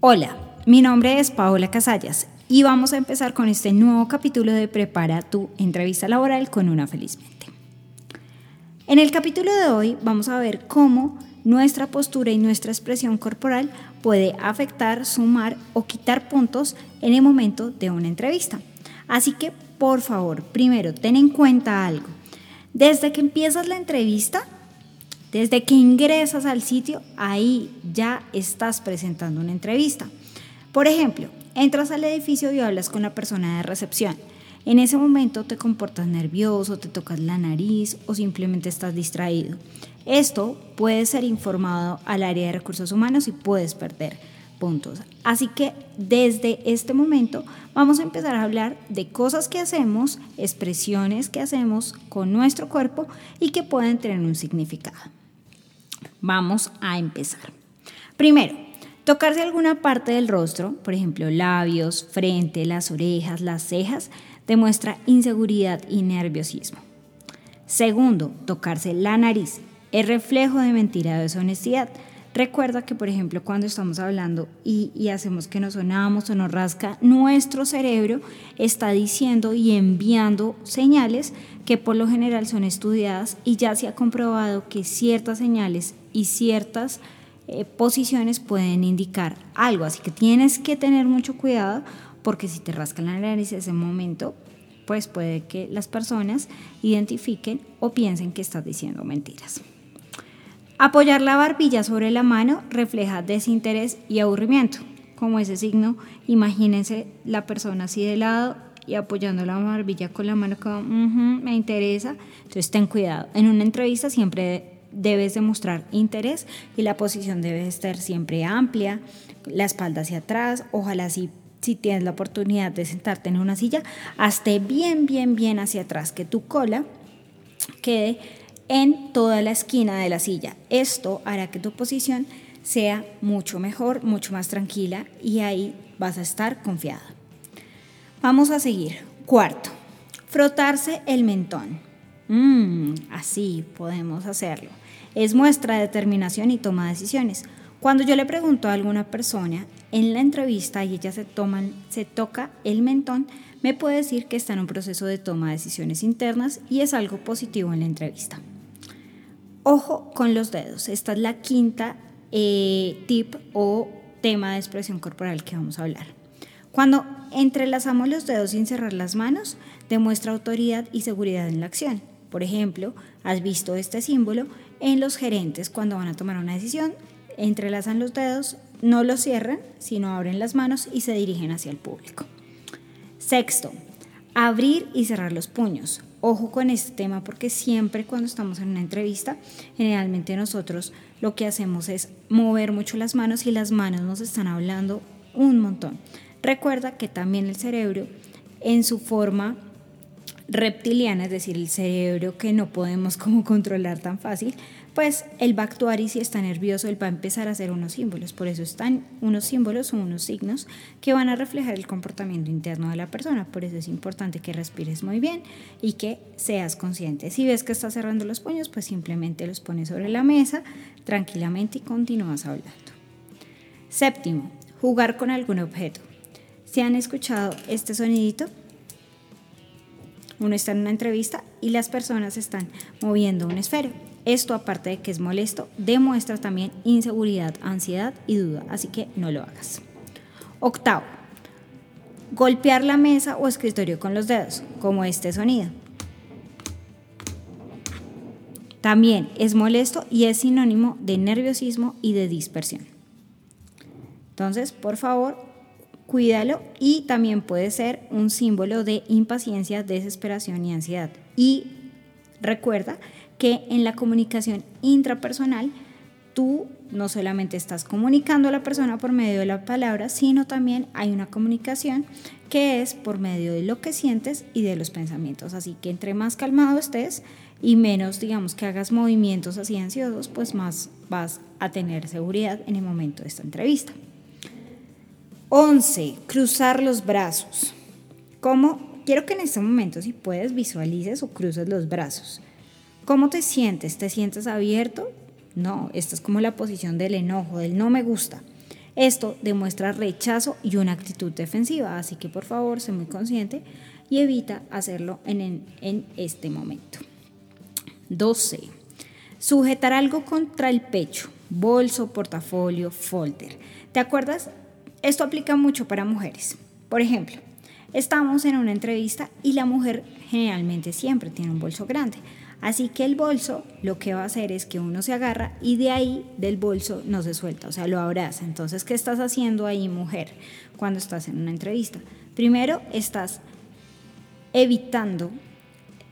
Hola, mi nombre es Paola Casallas y vamos a empezar con este nuevo capítulo de Prepara tu entrevista laboral con una feliz mente. En el capítulo de hoy vamos a ver cómo nuestra postura y nuestra expresión corporal puede afectar, sumar o quitar puntos en el momento de una entrevista. Así que, por favor, primero ten en cuenta algo. Desde que empiezas la entrevista, desde que ingresas al sitio, ahí ya estás presentando una entrevista. Por ejemplo, entras al edificio y hablas con la persona de recepción. En ese momento te comportas nervioso, te tocas la nariz o simplemente estás distraído. Esto puede ser informado al área de recursos humanos y puedes perder puntos. Así que desde este momento vamos a empezar a hablar de cosas que hacemos, expresiones que hacemos con nuestro cuerpo y que pueden tener un significado. Vamos a empezar. Primero, tocarse alguna parte del rostro, por ejemplo labios, frente, las orejas, las cejas, demuestra inseguridad y nerviosismo. Segundo, tocarse la nariz, es reflejo de mentira o deshonestidad. Recuerda que, por ejemplo, cuando estamos hablando y, hacemos que nos sonamos o nos rasca, nuestro cerebro está diciendo y enviando señales que por lo general son estudiadas y ya se ha comprobado que ciertas señales y ciertas eh, posiciones pueden indicar algo. Así que tienes que tener mucho cuidado porque si te rascan la nariz en ese momento, pues puede que las personas identifiquen o piensen que estás diciendo mentiras. Apoyar la barbilla sobre la mano refleja desinterés y aburrimiento. Como ese signo, imagínense la persona así de lado y apoyando la barbilla con la mano como, me interesa. Entonces ten cuidado. En una entrevista siempre debes demostrar interés y la posición debe estar siempre amplia, la espalda hacia atrás, ojalá si, si tienes la oportunidad de sentarte en una silla, hasta bien, bien, bien hacia atrás, que tu cola quede en toda la esquina de la silla. Esto hará que tu posición sea mucho mejor, mucho más tranquila y ahí vas a estar confiada. Vamos a seguir. Cuarto, frotarse el mentón. Mm, así podemos hacerlo. Es muestra de determinación y toma de decisiones. Cuando yo le pregunto a alguna persona en la entrevista y ella se, toman, se toca el mentón, me puede decir que está en un proceso de toma de decisiones internas y es algo positivo en la entrevista. Ojo con los dedos. Esta es la quinta eh, tip o tema de expresión corporal que vamos a hablar. Cuando entrelazamos los dedos sin cerrar las manos, demuestra autoridad y seguridad en la acción. Por ejemplo, has visto este símbolo en los gerentes cuando van a tomar una decisión, entrelazan los dedos, no los cierran, sino abren las manos y se dirigen hacia el público. Sexto, abrir y cerrar los puños. Ojo con este tema porque siempre cuando estamos en una entrevista, generalmente nosotros lo que hacemos es mover mucho las manos y las manos nos están hablando un montón. Recuerda que también el cerebro en su forma reptiliana, es decir, el cerebro que no podemos como controlar tan fácil, pues él va a actuar y si está nervioso, él va a empezar a hacer unos símbolos. Por eso están unos símbolos o unos signos que van a reflejar el comportamiento interno de la persona. Por eso es importante que respires muy bien y que seas consciente. Si ves que estás cerrando los puños, pues simplemente los pones sobre la mesa tranquilamente y continúas hablando. Séptimo, jugar con algún objeto. ¿Se han escuchado este sonidito? Uno está en una entrevista y las personas están moviendo un esfero. Esto, aparte de que es molesto, demuestra también inseguridad, ansiedad y duda, así que no lo hagas. Octavo, golpear la mesa o escritorio con los dedos, como este sonido. También es molesto y es sinónimo de nerviosismo y de dispersión. Entonces, por favor, cuídalo y también puede ser un símbolo de impaciencia, desesperación y ansiedad. Y recuerda que en la comunicación intrapersonal tú no solamente estás comunicando a la persona por medio de la palabra, sino también hay una comunicación que es por medio de lo que sientes y de los pensamientos. Así que entre más calmado estés y menos, digamos, que hagas movimientos así ansiosos, pues más vas a tener seguridad en el momento de esta entrevista. 11. Cruzar los brazos. ¿Cómo? Quiero que en este momento, si puedes, visualices o cruces los brazos. ¿Cómo te sientes? ¿Te sientes abierto? No, esta es como la posición del enojo, del no me gusta. Esto demuestra rechazo y una actitud defensiva, así que por favor, sé muy consciente y evita hacerlo en, en este momento. 12. Sujetar algo contra el pecho, bolso, portafolio, folder. ¿Te acuerdas? Esto aplica mucho para mujeres. Por ejemplo, estamos en una entrevista y la mujer generalmente siempre tiene un bolso grande. Así que el bolso lo que va a hacer es que uno se agarra y de ahí del bolso no se suelta, o sea, lo abraza. Entonces, ¿qué estás haciendo ahí, mujer, cuando estás en una entrevista? Primero, estás evitando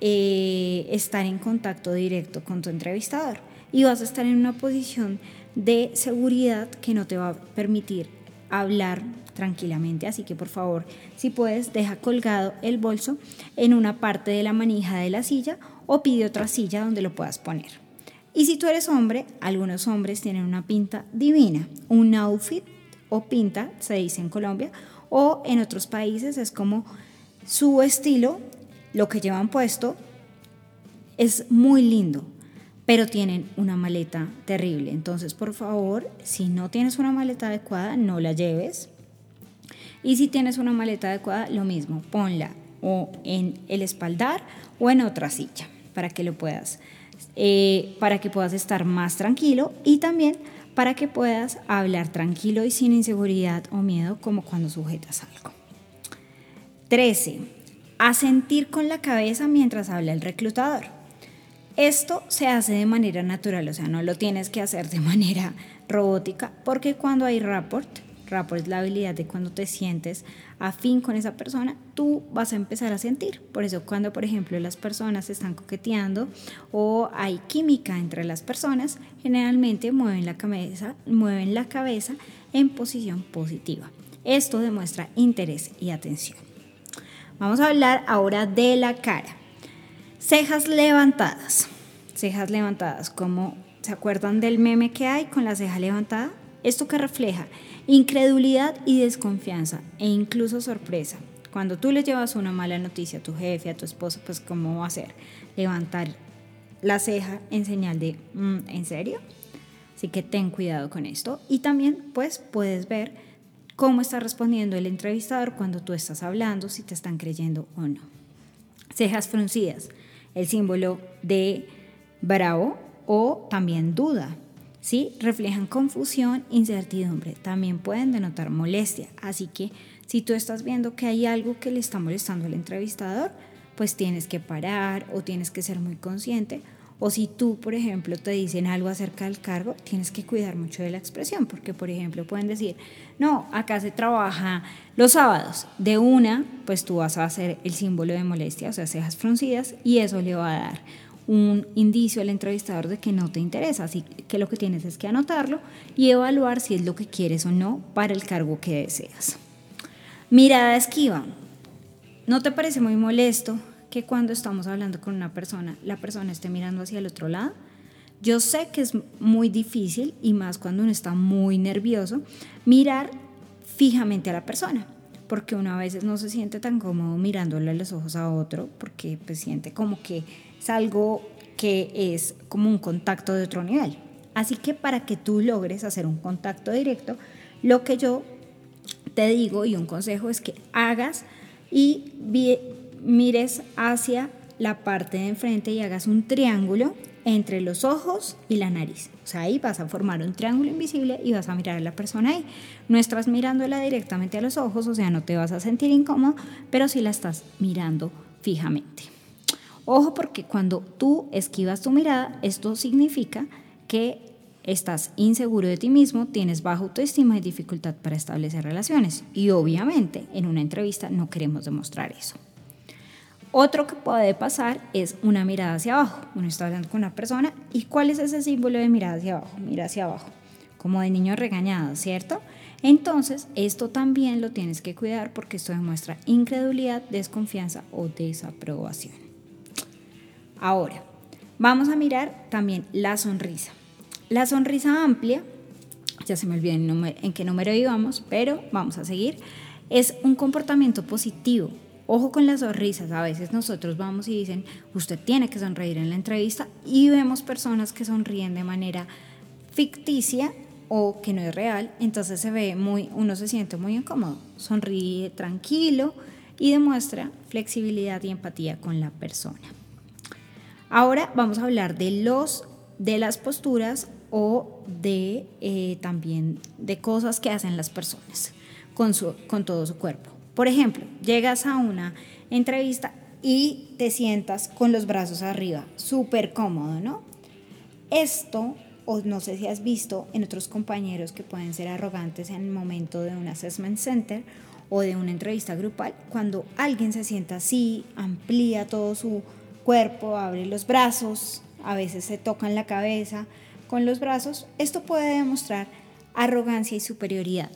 eh, estar en contacto directo con tu entrevistador y vas a estar en una posición de seguridad que no te va a permitir hablar tranquilamente. Así que por favor, si puedes, deja colgado el bolso en una parte de la manija de la silla o pide otra silla donde lo puedas poner. Y si tú eres hombre, algunos hombres tienen una pinta divina, un outfit o pinta, se dice en Colombia, o en otros países es como su estilo, lo que llevan puesto, es muy lindo, pero tienen una maleta terrible. Entonces, por favor, si no tienes una maleta adecuada, no la lleves. Y si tienes una maleta adecuada, lo mismo, ponla o en el espaldar o en otra silla para que lo puedas, eh, para que puedas estar más tranquilo y también para que puedas hablar tranquilo y sin inseguridad o miedo como cuando sujetas algo. 13. Asentir con la cabeza mientras habla el reclutador. Esto se hace de manera natural, o sea, no lo tienes que hacer de manera robótica, porque cuando hay rapport, rapport es la habilidad de cuando te sientes afín con esa persona, tú vas a empezar a sentir. Por eso cuando, por ejemplo, las personas están coqueteando o hay química entre las personas, generalmente mueven la cabeza, mueven la cabeza en posición positiva. Esto demuestra interés y atención. Vamos a hablar ahora de la cara. Cejas levantadas. Cejas levantadas, como se acuerdan del meme que hay con la ceja levantada? Esto que refleja incredulidad y desconfianza e incluso sorpresa. Cuando tú le llevas una mala noticia a tu jefe, a tu esposo, pues ¿cómo va a ser? Levantar la ceja en señal de mm, ¿en serio? Así que ten cuidado con esto. Y también pues puedes ver cómo está respondiendo el entrevistador cuando tú estás hablando, si te están creyendo o no. Cejas fruncidas, el símbolo de bravo o también duda. ¿Sí? Reflejan confusión, incertidumbre, también pueden denotar molestia. Así que si tú estás viendo que hay algo que le está molestando al entrevistador, pues tienes que parar o tienes que ser muy consciente. O si tú, por ejemplo, te dicen algo acerca del cargo, tienes que cuidar mucho de la expresión, porque, por ejemplo, pueden decir, no, acá se trabaja los sábados. De una, pues tú vas a hacer el símbolo de molestia, o sea, cejas fruncidas, y eso le va a dar un indicio al entrevistador de que no te interesa, así que lo que tienes es que anotarlo y evaluar si es lo que quieres o no para el cargo que deseas. Mirada esquiva. ¿No te parece muy molesto que cuando estamos hablando con una persona, la persona esté mirando hacia el otro lado? Yo sé que es muy difícil y más cuando uno está muy nervioso, mirar fijamente a la persona, porque uno a veces no se siente tan cómodo mirándole los ojos a otro, porque pues siente como que es algo que es como un contacto de otro nivel. Así que para que tú logres hacer un contacto directo, lo que yo te digo y un consejo es que hagas y mires hacia la parte de enfrente y hagas un triángulo entre los ojos y la nariz. O sea, ahí vas a formar un triángulo invisible y vas a mirar a la persona ahí. No estás mirándola directamente a los ojos, o sea, no te vas a sentir incómodo, pero sí la estás mirando fijamente. Ojo porque cuando tú esquivas tu mirada, esto significa que estás inseguro de ti mismo, tienes baja autoestima y dificultad para establecer relaciones. Y obviamente en una entrevista no queremos demostrar eso. Otro que puede pasar es una mirada hacia abajo. Uno está hablando con una persona y ¿cuál es ese símbolo de mirada hacia abajo? Mira hacia abajo, como de niño regañado, ¿cierto? Entonces, esto también lo tienes que cuidar porque esto demuestra incredulidad, desconfianza o desaprobación. Ahora, vamos a mirar también la sonrisa. La sonrisa amplia, ya se me olvidó en, en qué número íbamos, pero vamos a seguir, es un comportamiento positivo, Ojo con las sonrisas, a veces nosotros vamos y dicen, usted tiene que sonreír en la entrevista y vemos personas que sonríen de manera ficticia o que no es real, entonces se ve muy, uno se siente muy incómodo, sonríe tranquilo y demuestra flexibilidad y empatía con la persona. Ahora vamos a hablar de los de las posturas o de eh, también de cosas que hacen las personas con, su, con todo su cuerpo. Por ejemplo, llegas a una entrevista y te sientas con los brazos arriba, súper cómodo, ¿no? Esto, o no sé si has visto en otros compañeros que pueden ser arrogantes en el momento de un assessment center o de una entrevista grupal, cuando alguien se sienta así, amplía todo su cuerpo, abre los brazos, a veces se tocan la cabeza con los brazos, esto puede demostrar arrogancia y superioridad.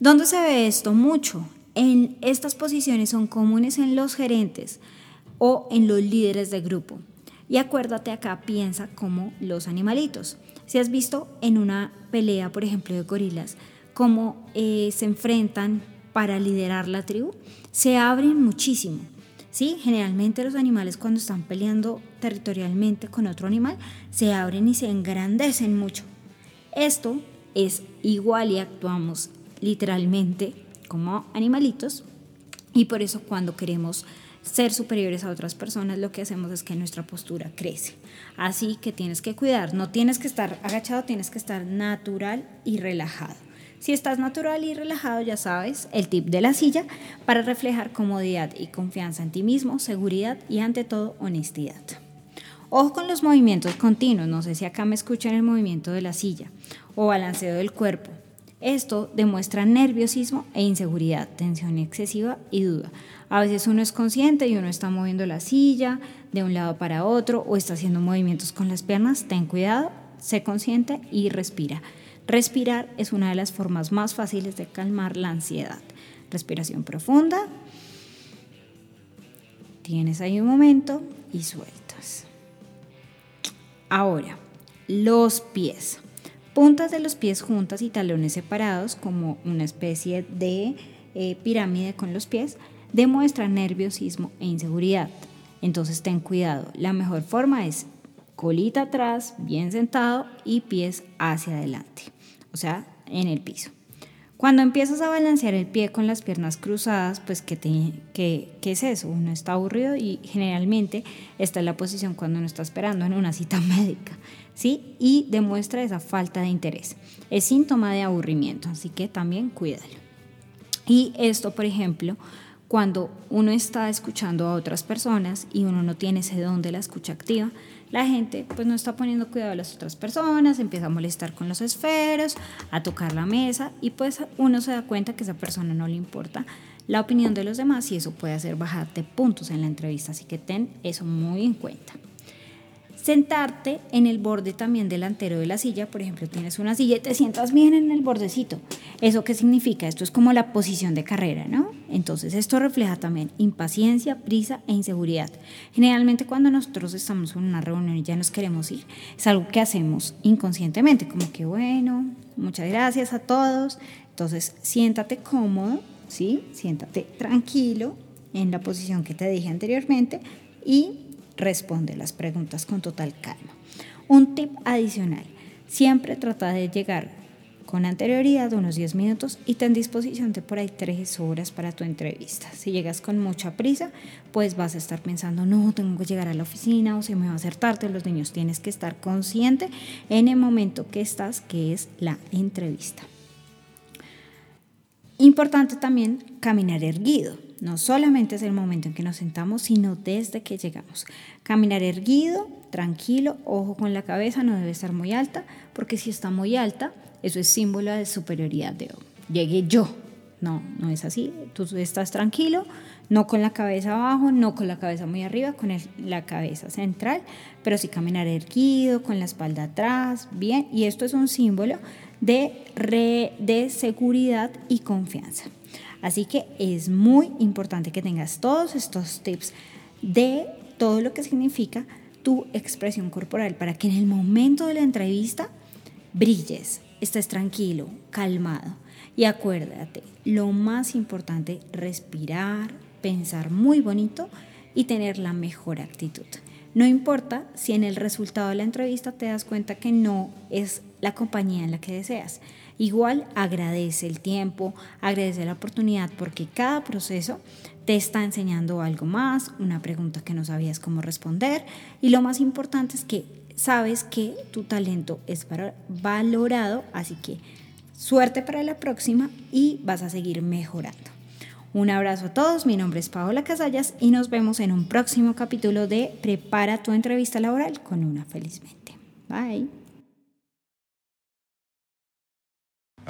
¿Dónde se ve esto mucho? En estas posiciones son comunes en los gerentes o en los líderes de grupo. Y acuérdate acá, piensa como los animalitos. Si has visto en una pelea, por ejemplo, de gorilas, cómo eh, se enfrentan para liderar la tribu, se abren muchísimo. ¿sí? Generalmente los animales cuando están peleando territorialmente con otro animal, se abren y se engrandecen mucho. Esto es igual y actuamos literalmente como animalitos y por eso cuando queremos ser superiores a otras personas lo que hacemos es que nuestra postura crece. Así que tienes que cuidar, no tienes que estar agachado, tienes que estar natural y relajado. Si estás natural y relajado, ya sabes, el tip de la silla para reflejar comodidad y confianza en ti mismo, seguridad y ante todo honestidad. Ojo con los movimientos continuos, no sé si acá me escuchan el movimiento de la silla o balanceo del cuerpo. Esto demuestra nerviosismo e inseguridad, tensión excesiva y duda. A veces uno es consciente y uno está moviendo la silla de un lado para otro o está haciendo movimientos con las piernas. Ten cuidado, sé consciente y respira. Respirar es una de las formas más fáciles de calmar la ansiedad. Respiración profunda. Tienes ahí un momento y sueltas. Ahora, los pies puntas de los pies juntas y talones separados como una especie de eh, pirámide con los pies demuestran nerviosismo e inseguridad. Entonces ten cuidado, la mejor forma es colita atrás, bien sentado y pies hacia adelante, o sea, en el piso. Cuando empiezas a balancear el pie con las piernas cruzadas, pues ¿qué, qué, qué es eso? Uno está aburrido y generalmente esta es la posición cuando uno está esperando en una cita médica. ¿Sí? Y demuestra esa falta de interés. Es síntoma de aburrimiento, así que también cuídalo. Y esto, por ejemplo, cuando uno está escuchando a otras personas y uno no tiene ese don de la escucha activa, la gente pues no está poniendo cuidado a las otras personas, empieza a molestar con los esferos, a tocar la mesa y pues uno se da cuenta que a esa persona no le importa la opinión de los demás y eso puede hacer bajarte puntos en la entrevista, así que ten eso muy en cuenta. Sentarte en el borde también delantero de la silla, por ejemplo, tienes una silla y te sientas bien en el bordecito. ¿Eso qué significa? Esto es como la posición de carrera, ¿no? Entonces esto refleja también impaciencia, prisa e inseguridad. Generalmente cuando nosotros estamos en una reunión y ya nos queremos ir, es algo que hacemos inconscientemente, como que bueno, muchas gracias a todos. Entonces siéntate cómodo, ¿sí? Siéntate tranquilo en la posición que te dije anteriormente y responde las preguntas con total calma. Un tip adicional, siempre trata de llegar con anterioridad unos 10 minutos y ten disposición de por ahí 3 horas para tu entrevista. Si llegas con mucha prisa, pues vas a estar pensando, no, tengo que llegar a la oficina o se me va a hacer tarde. Los niños tienes que estar consciente en el momento que estás, que es la entrevista. Importante también caminar erguido. No solamente es el momento en que nos sentamos, sino desde que llegamos. Caminar erguido, tranquilo, ojo con la cabeza, no debe estar muy alta, porque si está muy alta, eso es símbolo de superioridad de llegué yo, No, no es así. Tú estás tranquilo, no con la cabeza abajo, no con la cabeza muy arriba, con la cabeza central, pero sí caminar erguido, con la espalda atrás, bien. Y esto es un símbolo de, de seguridad y confianza. Así que es muy importante que tengas todos estos tips de todo lo que significa tu expresión corporal para que en el momento de la entrevista brilles, estés tranquilo, calmado. Y acuérdate, lo más importante, respirar, pensar muy bonito y tener la mejor actitud. No importa si en el resultado de la entrevista te das cuenta que no es la compañía en la que deseas. Igual agradece el tiempo, agradece la oportunidad porque cada proceso te está enseñando algo más, una pregunta que no sabías cómo responder y lo más importante es que sabes que tu talento es valorado, así que suerte para la próxima y vas a seguir mejorando. Un abrazo a todos, mi nombre es Paola Casallas y nos vemos en un próximo capítulo de Prepara tu entrevista laboral con una feliz mente. Bye.